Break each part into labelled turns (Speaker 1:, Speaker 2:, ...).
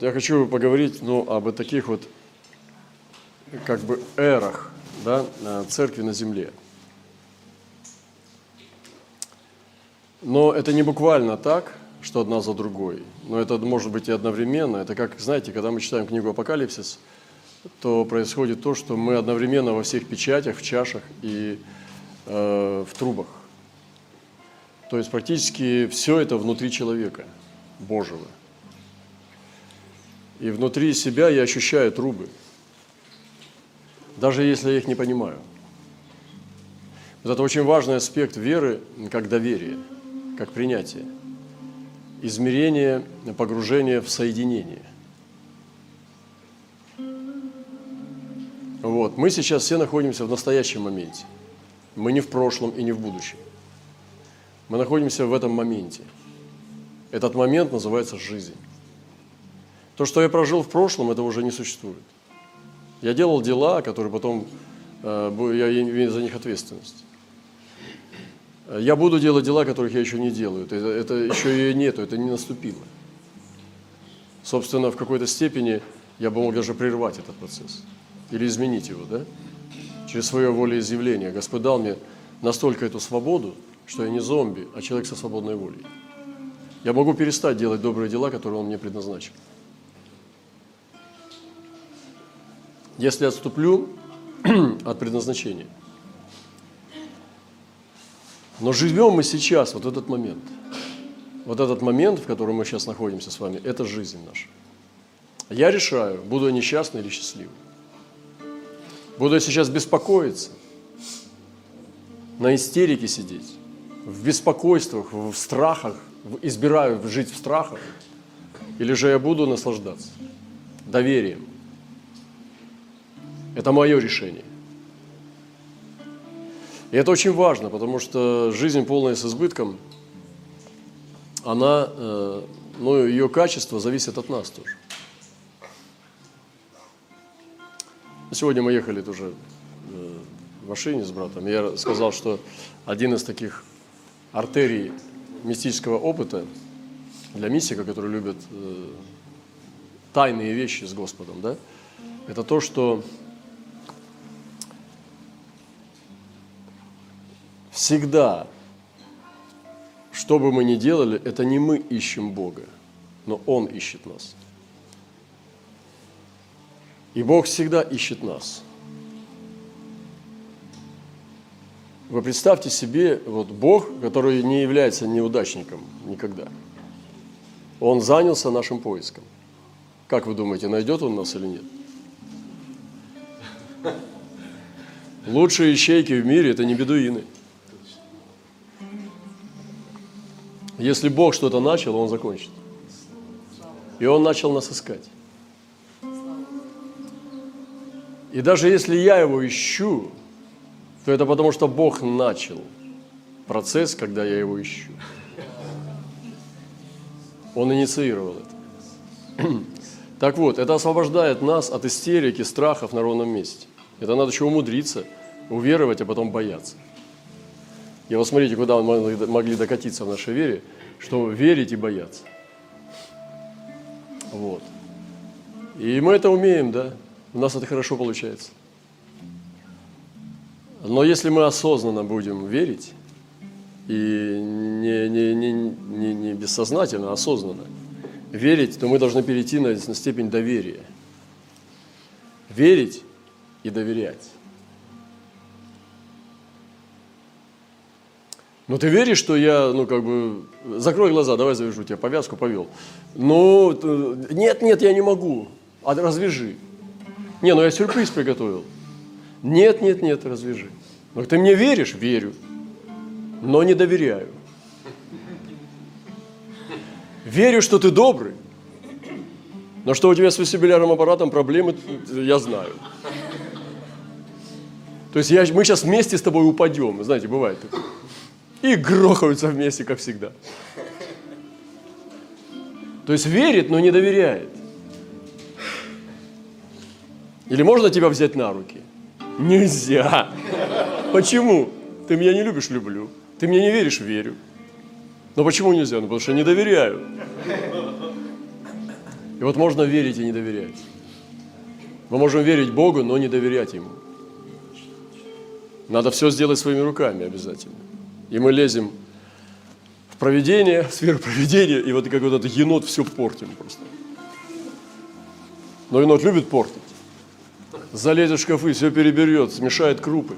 Speaker 1: Вот. Я хочу поговорить ну, об таких вот как бы эрах да, церкви на земле. Но это не буквально так, что одна за другой. Но это может быть и одновременно. Это как, знаете, когда мы читаем книгу «Апокалипсис», то происходит то, что мы одновременно во всех печатях, в чашах и э, в трубах. То есть практически все это внутри человека Божьего. И внутри себя я ощущаю трубы, даже если я их не понимаю. Вот это очень важный аспект веры, как доверие, как принятие, измерение, погружение в соединение. Вот. Мы сейчас все находимся в настоящем моменте. Мы не в прошлом и не в будущем. Мы находимся в этом моменте. Этот момент называется жизнь. То, что я прожил в прошлом, это уже не существует. Я делал дела, которые потом, э, я имею за них ответственность. Я буду делать дела, которых я еще не делаю. Это, это еще и нету, это не наступило. Собственно, в какой-то степени я бы мог даже прервать этот процесс или изменить его, да? Через свое волеизъявление. Господь дал мне настолько эту свободу, что я не зомби, а человек со свободной волей. Я могу перестать делать добрые дела, которые Он мне предназначил. Если отступлю от предназначения. Но живем мы сейчас, вот этот момент. Вот этот момент, в котором мы сейчас находимся с вами, это жизнь наша. Я решаю, буду я несчастный или счастливый. Буду я сейчас беспокоиться, на истерике сидеть, в беспокойствах, в страхах, избираю жить в страхах, или же я буду наслаждаться доверием, это мое решение. И это очень важно, потому что жизнь полная с избытком, она, э, ну, ее качество зависит от нас тоже. Сегодня мы ехали тоже э, в машине с братом. Я сказал, что один из таких артерий мистического опыта для мистика, который любит э, тайные вещи с Господом, да, это то, что Всегда, что бы мы ни делали, это не мы ищем Бога, но Он ищет нас. И Бог всегда ищет нас. Вы представьте себе, вот Бог, который не является неудачником никогда, Он занялся нашим поиском. Как вы думаете, найдет Он нас или нет? Лучшие ищейки в мире – это не бедуины – Если Бог что-то начал, Он закончит. И Он начал нас искать. И даже если я его ищу, то это потому, что Бог начал процесс, когда я его ищу. Он инициировал это. Так вот, это освобождает нас от истерики, страхов на ровном месте. Это надо еще умудриться, уверовать, а потом бояться. И вот смотрите, куда мы могли докатиться в нашей вере, что верить и бояться. Вот. И мы это умеем, да? У нас это хорошо получается. Но если мы осознанно будем верить, и не, не, не, не, не бессознательно, а осознанно верить, то мы должны перейти на, на степень доверия. Верить и доверять. Ну ты веришь, что я, ну как бы, закрой глаза, давай завяжу тебе повязку, повел. Ну, нет, нет, я не могу. А развяжи. Не, ну я сюрприз приготовил. Нет, нет, нет, развяжи. Ну ты мне веришь? Верю. Но не доверяю. Верю, что ты добрый. Но что у тебя с вестибулярным аппаратом проблемы, я знаю. То есть я, мы сейчас вместе с тобой упадем. Знаете, бывает такое и грохаются вместе, как всегда. То есть верит, но не доверяет. Или можно тебя взять на руки? Нельзя. Почему? Ты меня не любишь, люблю. Ты мне не веришь, верю. Но почему нельзя? Ну, потому что не доверяю. И вот можно верить и не доверять. Мы можем верить Богу, но не доверять Ему. Надо все сделать своими руками обязательно. И мы лезем в проведение, в сферу проведения, и вот как вот этот енот все портим просто. Но енот любит портить. Залезет в шкафы, все переберет, смешает крупы.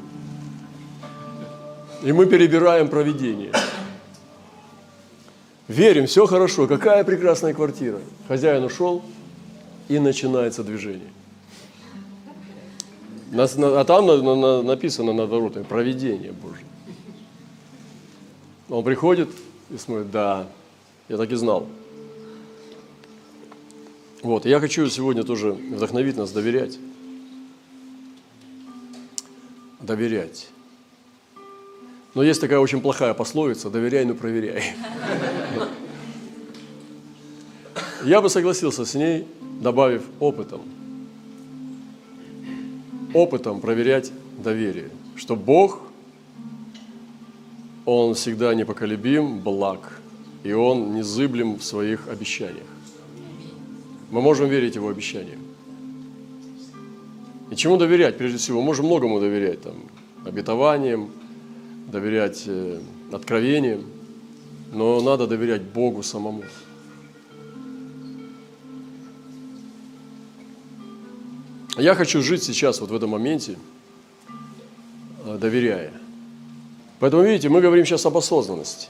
Speaker 1: И мы перебираем проведение. Верим, все хорошо, какая прекрасная квартира. Хозяин ушел, и начинается движение. А там написано над воротами «Провидение Божье». Он приходит и смотрит, да, я так и знал. Вот, я хочу сегодня тоже вдохновить нас доверять. Доверять. Но есть такая очень плохая пословица «доверяй, но проверяй». Я бы согласился с ней, добавив опытом. Опытом проверять доверие, что Бог, Он всегда непоколебим, благ, и Он незыблем в своих обещаниях. Мы можем верить Его обещаниям. И чему доверять? Прежде всего, мы можем многому доверять, там, обетованиям, доверять э, откровениям, но надо доверять Богу самому. Я хочу жить сейчас, вот в этом моменте, э, доверяя. Поэтому, видите, мы говорим сейчас об осознанности.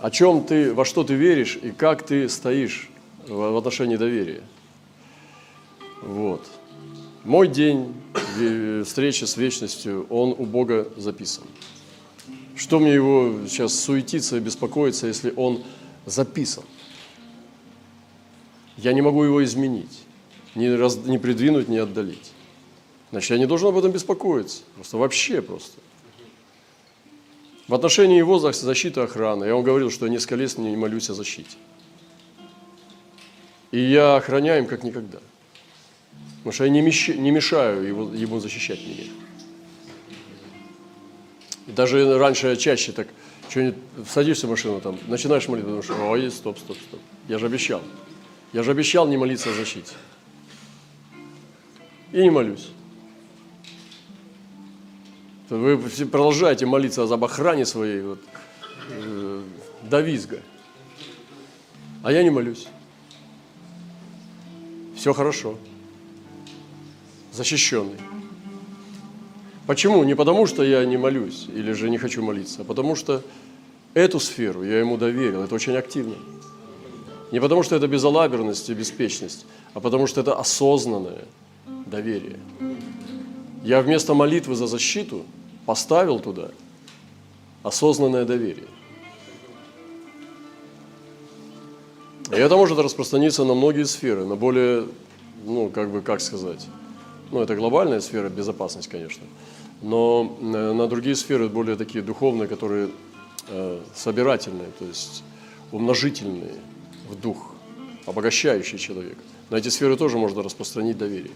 Speaker 1: О чем ты, во что ты веришь и как ты стоишь в отношении доверия. Вот. Мой день встречи с вечностью, он у Бога записан. Что мне его сейчас суетиться и беспокоиться, если он записан? Я не могу его изменить, не, раз, не придвинуть, не отдалить. Значит, я не должен об этом беспокоиться. Просто вообще просто. В отношении его защиты охраны, я вам говорил, что я несколько лет не молюсь о защите. И я охраняю им как никогда – Потому что я не, мещ... не мешаю его, ему защищать меня. И даже раньше я чаще так, что-нибудь, садишься в машину, там, начинаешь молиться, потому что, ой, стоп, стоп, стоп, я же обещал. Я же обещал не молиться о защите. И не молюсь. Вы продолжаете молиться об охране своей вот, э, до визга. А я не молюсь. Все хорошо защищенный. Почему? Не потому, что я не молюсь или же не хочу молиться, а потому что эту сферу я ему доверил, это очень активно. Не потому, что это безалаберность и беспечность, а потому, что это осознанное доверие. Я вместо молитвы за защиту поставил туда осознанное доверие. И это может распространиться на многие сферы, на более, ну, как бы, как сказать, ну, это глобальная сфера, безопасность, конечно. Но э, на другие сферы, более такие духовные, которые э, собирательные, то есть умножительные в дух, обогащающий человека. На эти сферы тоже можно распространить доверие.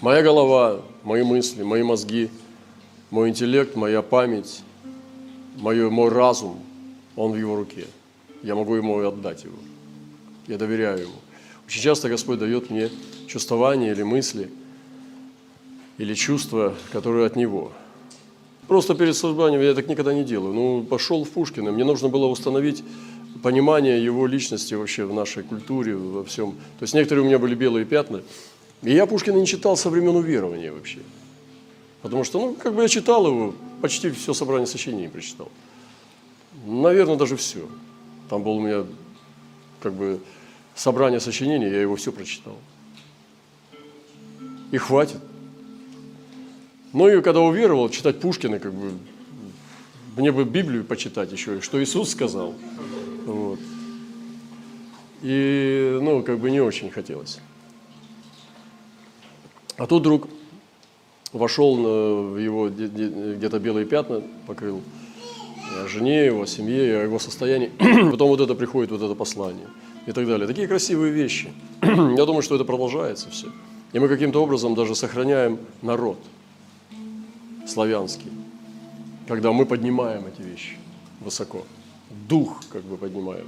Speaker 1: Моя голова, мои мысли, мои мозги, мой интеллект, моя память, мой, мой разум, он в его руке. Я могу ему отдать его. Я доверяю ему. Очень часто Господь дает мне чувствования или мысли, или чувства, которые от Него. Просто перед созданием я так никогда не делаю. Ну, пошел в Пушкина, мне нужно было установить понимание его личности вообще в нашей культуре, во всем. То есть некоторые у меня были белые пятна. И я Пушкина не читал со времен уверования вообще. Потому что, ну, как бы я читал его, почти все собрание сочинений прочитал. Наверное, даже все. Там был у меня как бы собрание сочинений, я его все прочитал. И хватит. Ну и когда уверовал, читать Пушкина, как бы, мне бы Библию почитать еще, что Иисус сказал. Вот. И, ну, как бы не очень хотелось. А тут вдруг вошел в его где-то белые пятна, покрыл о жене его, семье, его состоянии. Потом вот это приходит, вот это послание – и так далее. Такие красивые вещи. Я думаю, что это продолжается все. И мы каким-то образом даже сохраняем народ славянский, когда мы поднимаем эти вещи высоко. дух как бы поднимаем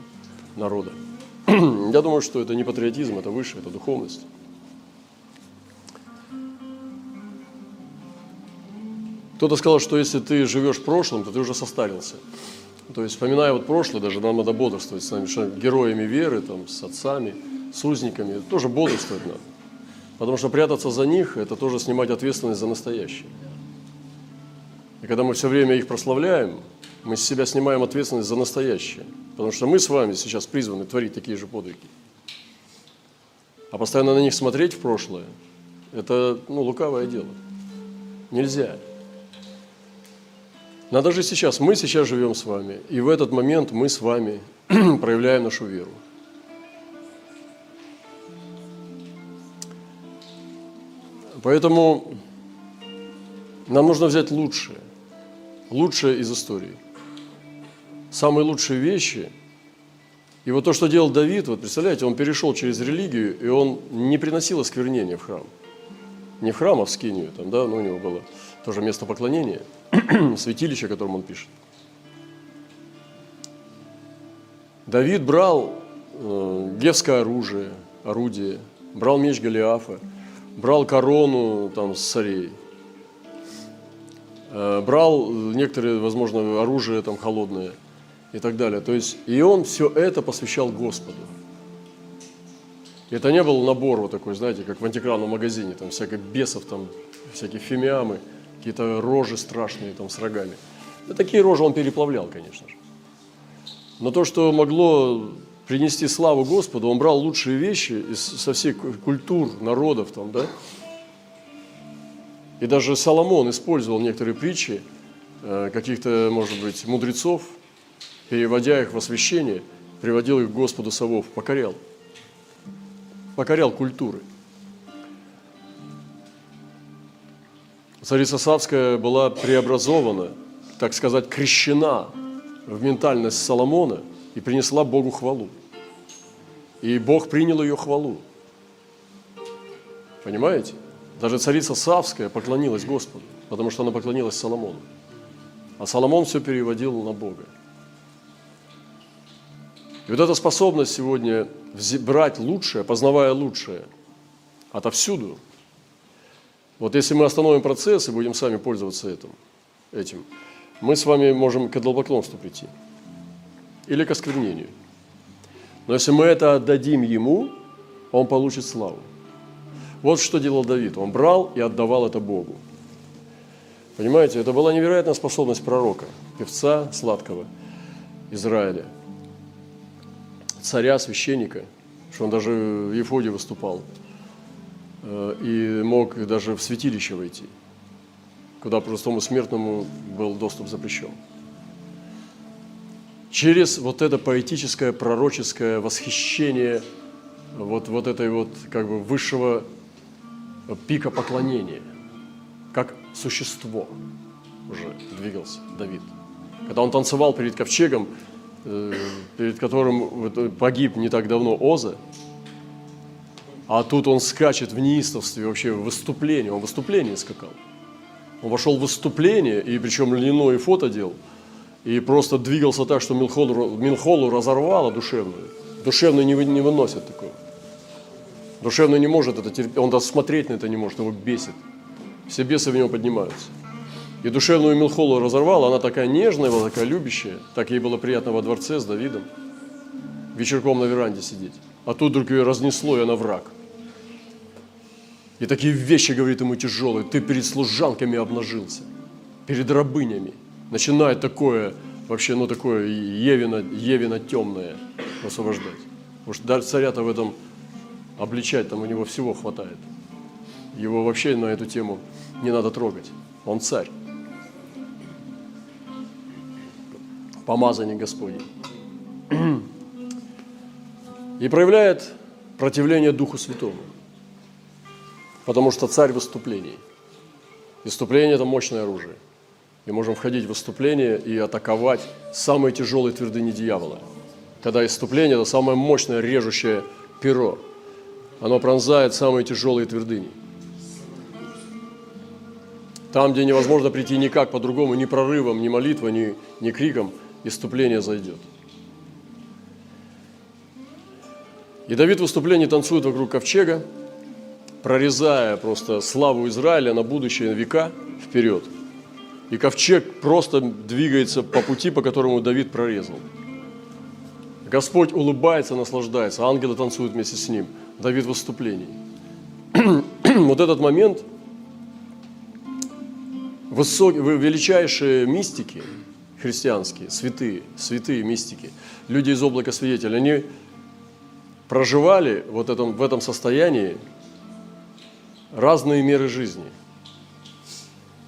Speaker 1: народа. Я думаю, что это не патриотизм, это выше, это духовность. Кто-то сказал, что если ты живешь в прошлом, то ты уже состарился. То есть, вспоминая вот прошлое, даже нам надо бодрствовать с нами, что героями веры, там, с отцами, с узниками, тоже бодрствовать надо. Потому что прятаться за них – это тоже снимать ответственность за настоящее. И когда мы все время их прославляем, мы с себя снимаем ответственность за настоящее. Потому что мы с вами сейчас призваны творить такие же подвиги. А постоянно на них смотреть в прошлое – это ну, лукавое дело. Нельзя. Надо же сейчас, мы сейчас живем с вами, и в этот момент мы с вами проявляем нашу веру. Поэтому нам нужно взять лучшее, лучшее из истории. Самые лучшие вещи. И вот то, что делал Давид, вот представляете, он перешел через религию, и он не приносил осквернения в храм. Не в храм, а в скинию, там, да, ну, у него было тоже место поклонения, святилище, о котором он пишет. Давид брал э, гевское оружие, орудие, брал меч Голиафа, брал корону там, с царей, э, брал некоторые, возможно, оружие там, холодное и так далее. То есть, и он все это посвящал Господу. Это не был набор вот такой, знаете, как в антикранном магазине, там всяких бесов, там всякие фимиамы, какие-то рожи страшные там с рогами. Да такие рожи он переплавлял, конечно же. Но то, что могло принести славу Господу, он брал лучшие вещи из, со всех культур, народов там, да. И даже Соломон использовал некоторые притчи э, каких-то, может быть, мудрецов, переводя их в освящение, приводил их к Господу Савов, покорял. Покорял культуры. Царица Савская была преобразована, так сказать, крещена в ментальность Соломона и принесла Богу хвалу. И Бог принял ее хвалу. Понимаете? Даже царица Савская поклонилась Господу, потому что она поклонилась Соломону. А Соломон все переводил на Бога. И вот эта способность сегодня брать лучшее, познавая лучшее, отовсюду. Вот если мы остановим процесс и будем сами пользоваться этим, этим мы с вами можем к идолопоклонству прийти. Или к осквернению. Но если мы это отдадим Ему, Он получит славу. Вот что делал Давид. Он брал и отдавал это Богу. Понимаете, это была невероятная способность пророка, певца сладкого Израиля, царя, священника, что он даже в Ефоде выступал и мог даже в святилище войти, куда простому смертному был доступ запрещен через вот это поэтическое, пророческое восхищение вот, вот этой вот как бы высшего пика поклонения, как существо уже двигался Давид. Когда он танцевал перед ковчегом, э, перед которым погиб не так давно Оза, а тут он скачет в неистовстве, вообще в выступлении, он в выступлении скакал. Он вошел в выступление, и причем льняное фото делал – и просто двигался так, что Милхолу, Милхолу разорвало душевную. Душевный не, не выносит такого. Душевный не может это терпеть, он даже смотреть на это не может, его бесит. Все бесы в него поднимаются. И душевную Милхолу разорвала, она такая нежная была, такая любящая. Так ей было приятно во дворце с Давидом. Вечерком на веранде сидеть. А тут вдруг ее разнесло, и она враг. И такие вещи, говорит ему, тяжелые. Ты перед служанками обнажился, перед рабынями начинает такое, вообще, ну, такое Евино, Евино темное освобождать. Потому что царя-то в этом обличать, там у него всего хватает. Его вообще на эту тему не надо трогать. Он царь. Помазание Господень. И проявляет противление Духу Святому. Потому что царь в выступлении. Выступление – это мощное оружие – и можем входить в выступление и атаковать самые тяжелые твердыни дьявола. Когда иступление – это самое мощное режущее перо. Оно пронзает самые тяжелые твердыни. Там, где невозможно прийти никак по-другому, ни прорывом, ни молитвой, ни, ни криком, иступление зайдет. И Давид в выступлении танцует вокруг ковчега, прорезая просто славу Израиля на будущее века вперед. И ковчег просто двигается по пути, по которому Давид прорезал. Господь улыбается, наслаждается, ангелы танцуют вместе с ним. Давид в выступлении. вот этот момент, высокие, величайшие мистики христианские, святые, святые мистики, люди из облака свидетелей, они проживали вот этом, в этом состоянии разные меры жизни.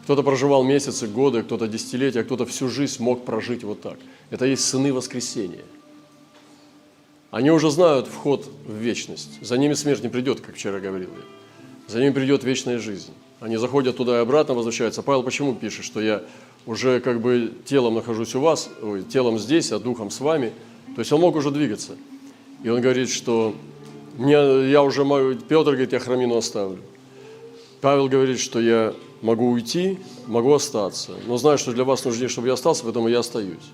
Speaker 1: Кто-то проживал месяцы, годы, кто-то десятилетия, кто-то всю жизнь мог прожить вот так. Это есть сыны воскресения. Они уже знают вход в вечность. За ними смерть не придет, как вчера говорил я. За ними придет вечная жизнь. Они заходят туда и обратно, возвращаются. Павел почему пишет, что я уже как бы телом нахожусь у вас, ой, телом здесь, а духом с вами. То есть он мог уже двигаться. И он говорит, что мне, я уже могу, Петр говорит, я храмину оставлю. Павел говорит, что я могу уйти, могу остаться, но знаю, что для вас нужнее, чтобы я остался, поэтому я остаюсь.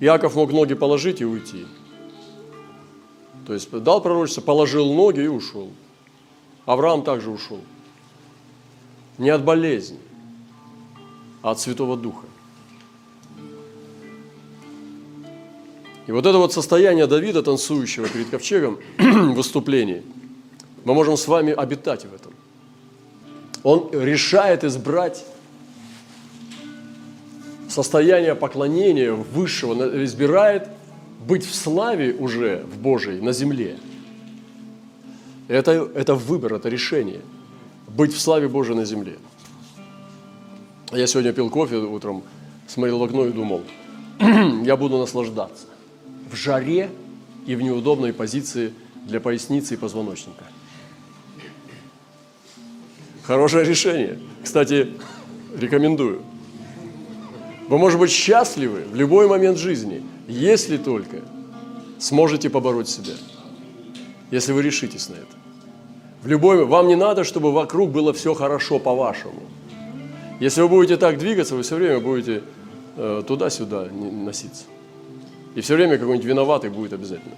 Speaker 1: Иаков мог ноги положить и уйти. То есть дал пророчество, положил ноги и ушел. Авраам также ушел. Не от болезни, а от Святого Духа. И вот это вот состояние Давида, танцующего перед ковчегом в выступлении, мы можем с вами обитать в этом. Он решает избрать состояние поклонения высшего, избирает быть в славе уже в Божьей на земле. Это, это выбор, это решение. Быть в славе Божьей на земле. Я сегодня пил кофе утром, смотрел в окно и думал, я буду наслаждаться в жаре и в неудобной позиции для поясницы и позвоночника. Хорошее решение. Кстати, рекомендую. Вы можете быть счастливы в любой момент жизни, если только сможете побороть себя, если вы решитесь на это. В любой, вам не надо, чтобы вокруг было все хорошо по-вашему. Если вы будете так двигаться, вы все время будете э, туда-сюда носиться. И все время какой-нибудь виноватый будет обязательно.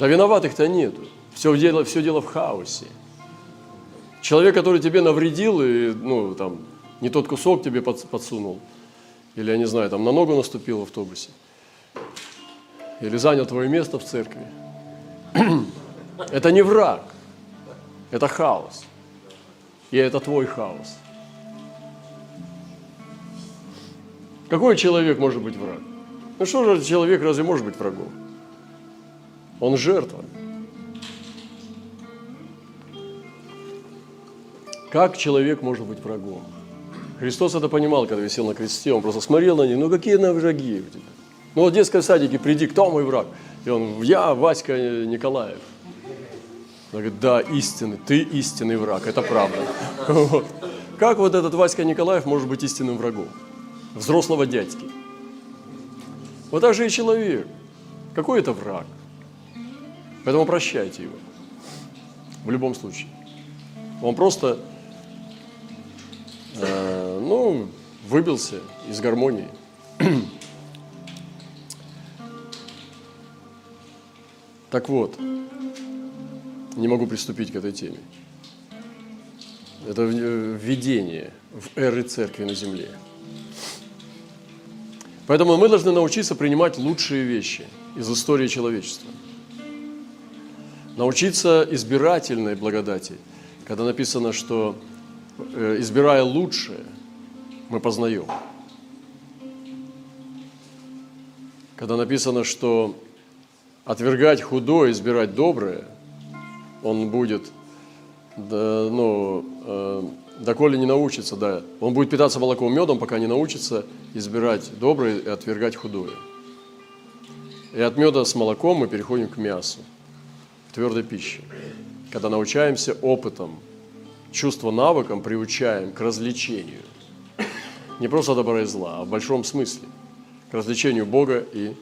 Speaker 1: Да виноватых-то нету. Все дело, все дело в хаосе. Человек, который тебе навредил и ну, там, не тот кусок тебе подсунул, или, я не знаю, там на ногу наступил в автобусе, или занял твое место в церкви. Это не враг, это хаос. И это твой хаос. Какой человек может быть враг? Ну что же человек разве может быть врагом? Он жертва. Как человек может быть врагом? Христос это понимал, когда висел на кресте, он просто смотрел на них, ну какие на враги у тебя? Ну вот в детском садике приди, кто мой враг? И он, я Васька Николаев. Он говорит, да, истинный, ты истинный враг, это правда. Как вот этот Васька Николаев может быть истинным врагом? Взрослого дядьки. Вот так же и человек. Какой это враг? Поэтому прощайте его. В любом случае. Он просто Э, ну, выбился из гармонии. Так вот, не могу приступить к этой теме. Это введение в эры церкви на земле. Поэтому мы должны научиться принимать лучшие вещи из истории человечества. Научиться избирательной благодати, когда написано, что Э, избирая лучшее, мы познаем. Когда написано, что отвергать худое, избирать доброе, он будет, да, ну, э, доколе не научится, да, он будет питаться молоком медом, пока не научится избирать доброе и отвергать худое. И от меда с молоком мы переходим к мясу, к твердой пище, когда научаемся опытом – чувство навыком приучаем к развлечению. Не просто добра и зла, а в большом смысле. К развлечению Бога и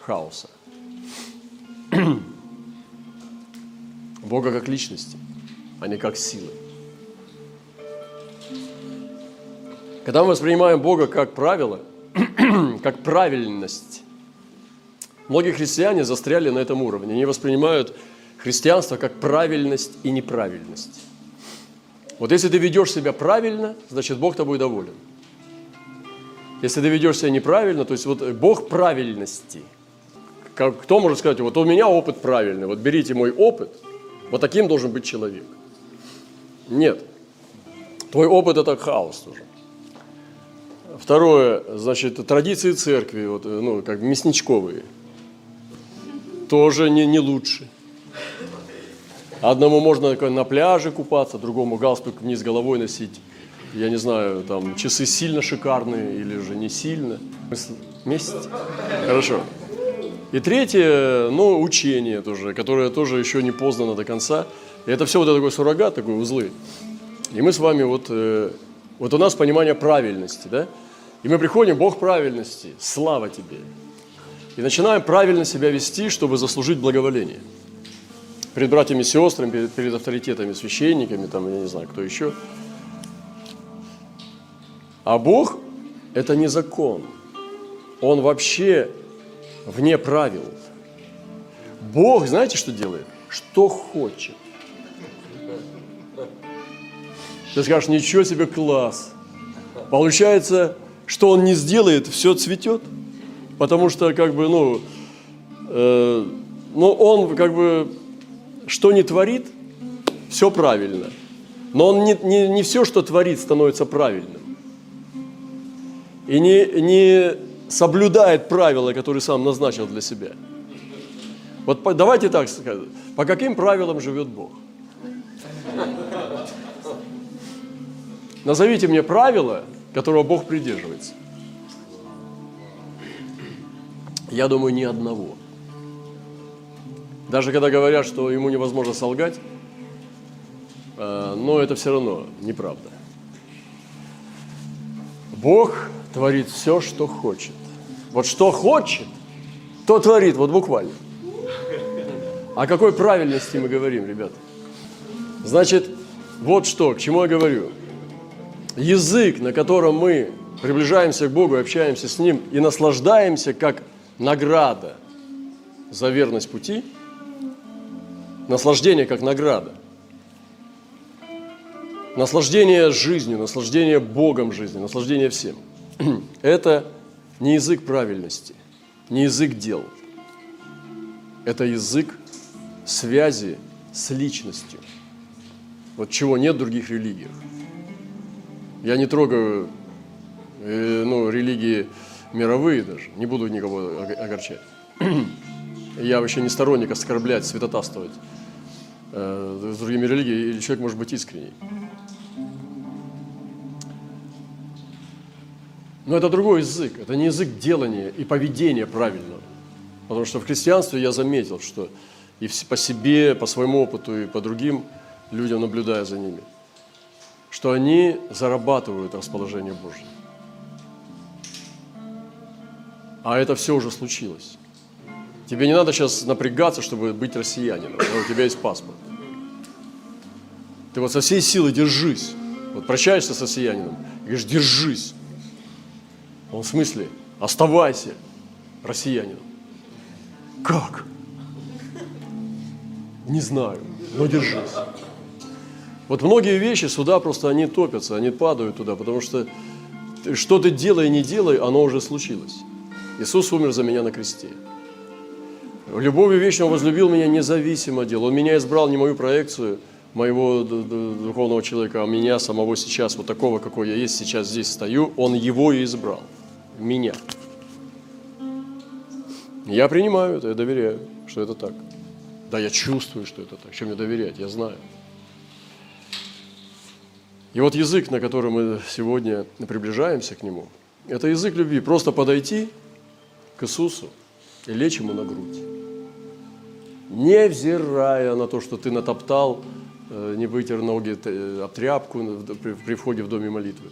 Speaker 1: хаоса. Бога как личности, а не как силы. Когда мы воспринимаем Бога как правило, как правильность. Многие христиане застряли на этом уровне. Они воспринимают христианство как правильность и неправильность. Вот если ты ведешь себя правильно, значит Бог тобой доволен. Если ты ведешь себя неправильно, то есть вот Бог правильности. Кто может сказать, вот у меня опыт правильный, вот берите мой опыт, вот таким должен быть человек. Нет. Твой опыт – это хаос тоже. Второе, значит, традиции церкви, вот, ну, как мясничковые, тоже не, не лучше. Одному можно на пляже купаться, другому галстук вниз головой носить. Я не знаю, там часы сильно шикарные или же не сильно. Вместе? Хорошо. И третье, ну, учение тоже, которое тоже еще не познано до конца. И это все вот такой суррогат, такой узлы. И мы с вами вот, э, вот у нас понимание правильности, да? И мы приходим, Бог правильности, слава тебе. И начинаем правильно себя вести, чтобы заслужить благоволение. Перед братьями и сестрами, перед, перед авторитетами, священниками, там, я не знаю, кто еще. А Бог – это не закон. Он вообще вне правил. Бог, знаете, что делает? Что хочет. Ты скажешь, ничего себе класс. Получается, что он не сделает, все цветет. Потому что, как бы, ну, э, ну, он, как бы, что не творит, все правильно. Но он не, не, не все, что творит, становится правильным. И не, не соблюдает правила, которые сам назначил для себя. Вот по, давайте так сказать. По каким правилам живет Бог? Назовите мне правила, которого Бог придерживается. Я думаю, ни одного. Даже когда говорят, что ему невозможно солгать, э, но это все равно неправда. Бог творит все, что хочет. Вот что хочет, то творит, вот буквально. О какой правильности мы говорим, ребята? Значит, вот что, к чему я говорю – язык, на котором мы приближаемся к Богу, общаемся с Ним и наслаждаемся как награда за верность пути, наслаждение как награда, наслаждение жизнью, наслаждение Богом жизни, наслаждение всем. Это не язык правильности, не язык дел. Это язык связи с личностью. Вот чего нет в других религиях. Я не трогаю э, ну, религии мировые даже, не буду никого огорчать. Я вообще не сторонник оскорблять, святотатствовать э, с другими религиями, или человек может быть искренний. Но это другой язык, это не язык делания и поведения правильного. Потому что в христианстве я заметил, что и по себе, по своему опыту, и по другим людям, наблюдая за ними – что они зарабатывают расположение Божье. А это все уже случилось. Тебе не надо сейчас напрягаться, чтобы быть россиянином. У тебя есть паспорт. Ты вот со всей силы держись. Вот прощаешься с россиянином и говоришь, держись. Он в смысле, оставайся россиянином. Как? Не знаю, но держись. Вот многие вещи сюда просто они топятся, они падают туда, потому что что ты делай, не делай, оно уже случилось. Иисус умер за меня на кресте. Любовью вечно возлюбил меня независимо дел. Он меня избрал не мою проекцию моего духовного человека, а меня самого сейчас, вот такого, какой я есть, сейчас здесь стою. Он его и избрал. Меня. Я принимаю это, я доверяю, что это так. Да, я чувствую, что это так. Чем мне доверять? Я знаю. И вот язык, на котором мы сегодня приближаемся к Нему, это язык любви. Просто подойти к Иисусу и лечь Ему на грудь. Невзирая на то, что ты натоптал, э, не вытер ноги э, об тряпку при входе в доме молитвы.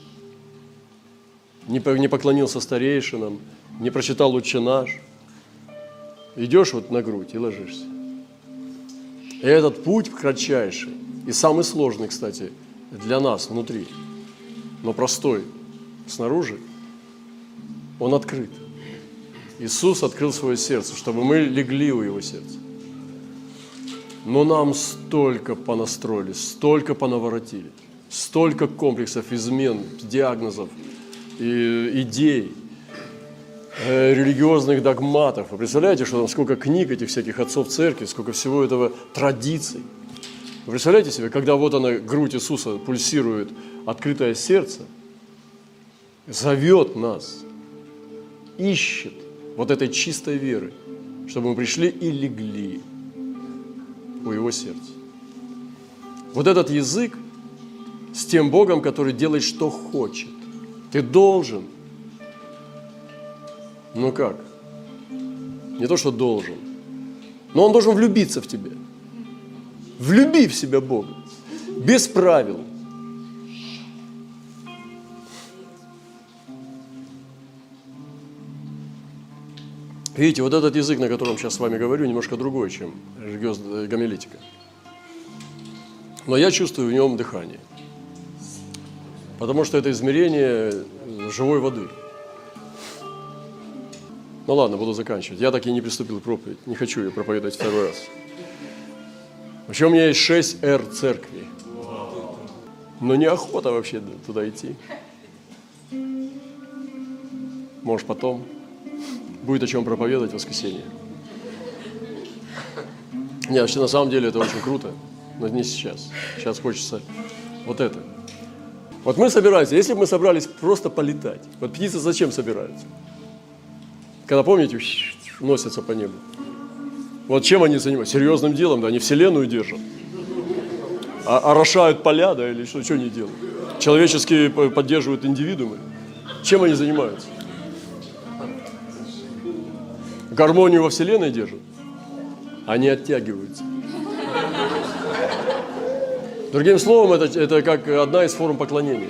Speaker 1: Не поклонился старейшинам, не прочитал «Лучше наш». Идешь вот на грудь и ложишься. И этот путь кратчайший и самый сложный, кстати – для нас внутри, но простой снаружи, Он открыт. Иисус открыл свое сердце, чтобы мы легли у Его сердца. Но нам столько понастроили, столько понаворотили, столько комплексов, измен, диагнозов, идей, э, религиозных догматов. Вы представляете, что там сколько книг этих всяких отцов церкви, сколько всего этого традиций. Вы представляете себе, когда вот она, грудь Иисуса пульсирует, открытое сердце, зовет нас, ищет вот этой чистой веры, чтобы мы пришли и легли у Его сердца. Вот этот язык с тем Богом, который делает, что хочет. Ты должен. Ну как? Не то, что должен. Но он должен влюбиться в тебя. Влюби в себя Бога. Без правил. Видите, вот этот язык, на котором сейчас с вами говорю, немножко другой, чем гомилетика. Но я чувствую в нем дыхание. Потому что это измерение живой воды. Ну ладно, буду заканчивать. Я так и не приступил к проповеди. Не хочу ее проповедовать второй раз. Вообще у меня есть 6 Р церкви. Но неохота вообще туда идти. Может потом. Будет о чем проповедовать в воскресенье. Не, вообще на самом деле это очень круто, но не сейчас. Сейчас хочется вот это. Вот мы собираемся, если бы мы собрались просто полетать, вот птицы зачем собираются? Когда, помните, носятся по небу. Вот чем они занимаются? Серьезным делом, да, они вселенную держат. А, орошают поля, да, или что, что они делают? Человеческие поддерживают индивидуумы. Чем они занимаются? Гармонию во вселенной держат. Они оттягиваются. Другим словом, это, это как одна из форм поклонения.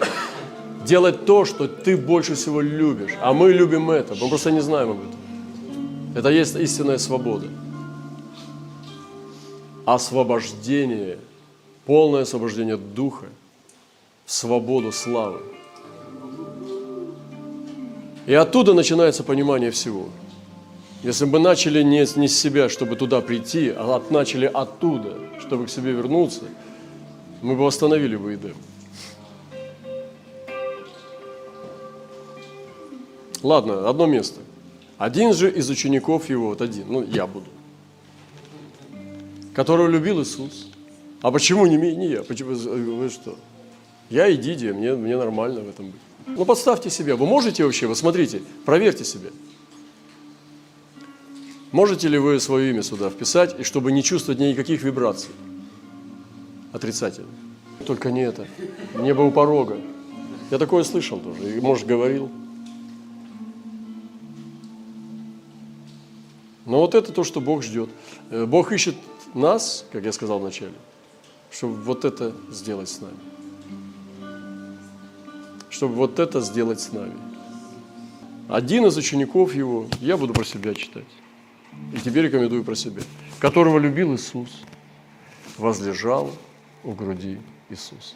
Speaker 1: Делать то, что ты больше всего любишь. А мы любим это. Мы просто не знаем об этом. Это есть истинная свобода. Освобождение, полное освобождение духа свободу славы. И оттуда начинается понимание всего. Если бы начали не, с себя, чтобы туда прийти, а начали оттуда, чтобы к себе вернуться – мы бы восстановили бы Эдем. Ладно, одно место. Один же из учеников его, вот один, ну я буду, которого любил Иисус. А почему не, не я? Почему, вы что? Я и Дидия, мне, мне нормально в этом быть. Ну подставьте себя. Вы можете вообще, вы смотрите, проверьте себя. Можете ли вы свое имя сюда вписать, и чтобы не чувствовать никаких вибраций? Отрицательно. Только не это. Небо у порога. Я такое слышал тоже, и, может, говорил. Но вот это то, что Бог ждет. Э, Бог ищет нас, как я сказал вначале, чтобы вот это сделать с нами. Чтобы вот это сделать с нами. Один из учеников его, я буду про себя читать, и тебе рекомендую про себя, которого любил Иисус, возлежал у груди Иисуса.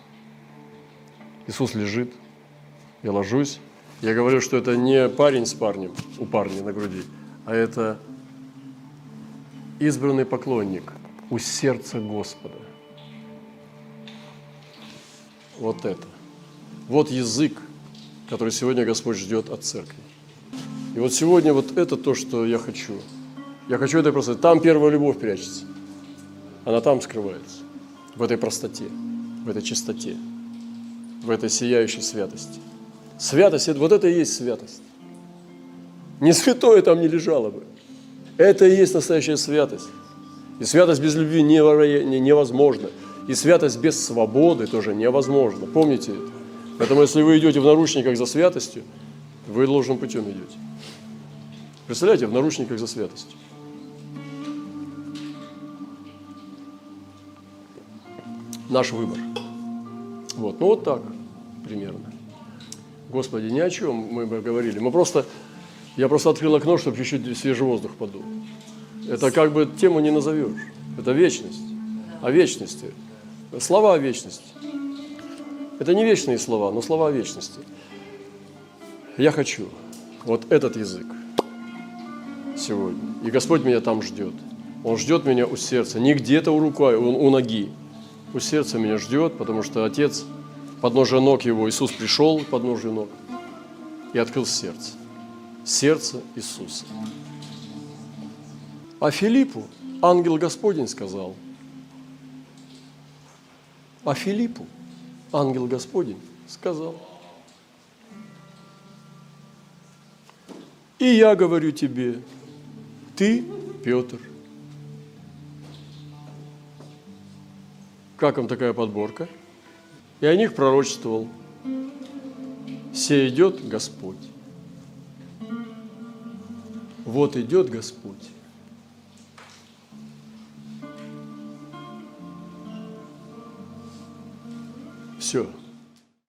Speaker 1: Иисус лежит, я ложусь. Я говорю, что это не парень с парнем, у парня на груди, а это избранный поклонник у сердца Господа. Вот это. Вот язык, который сегодня Господь ждет от церкви. И вот сегодня вот это то, что я хочу. Я хочу это просто. Там первая любовь прячется. Она там скрывается в этой простоте, в этой чистоте, в этой сияющей святости. Святость, вот это и есть святость. Не святое там не лежало бы. Это и есть настоящая святость. И святость без любви невозможна. И святость без свободы тоже невозможна. Помните это. Поэтому если вы идете в наручниках за святостью, вы должным путем идете. Представляете, в наручниках за святостью. Наш выбор. Вот, ну вот так примерно. Господи, ни о чем мы бы говорили. Мы просто, я просто открыл окно, чтобы чуть-чуть свежий воздух подул. Это как бы тему не назовешь. Это вечность. О вечности. Слова о вечности. Это не вечные слова, но слова о вечности. Я хочу. вот этот язык сегодня. И Господь меня там ждет. Он ждет меня у сердца, не где-то у руки, у, у ноги. У сердца меня ждет, потому что Отец, подножие ног Его, Иисус пришел к подножию ног и открыл сердце. Сердце Иисуса. А Филиппу ангел Господень сказал, а Филиппу ангел Господень сказал, и я говорю тебе, ты Петр. Как вам такая подборка? И о них пророчествовал. Все идет Господь. Вот идет Господь. Все.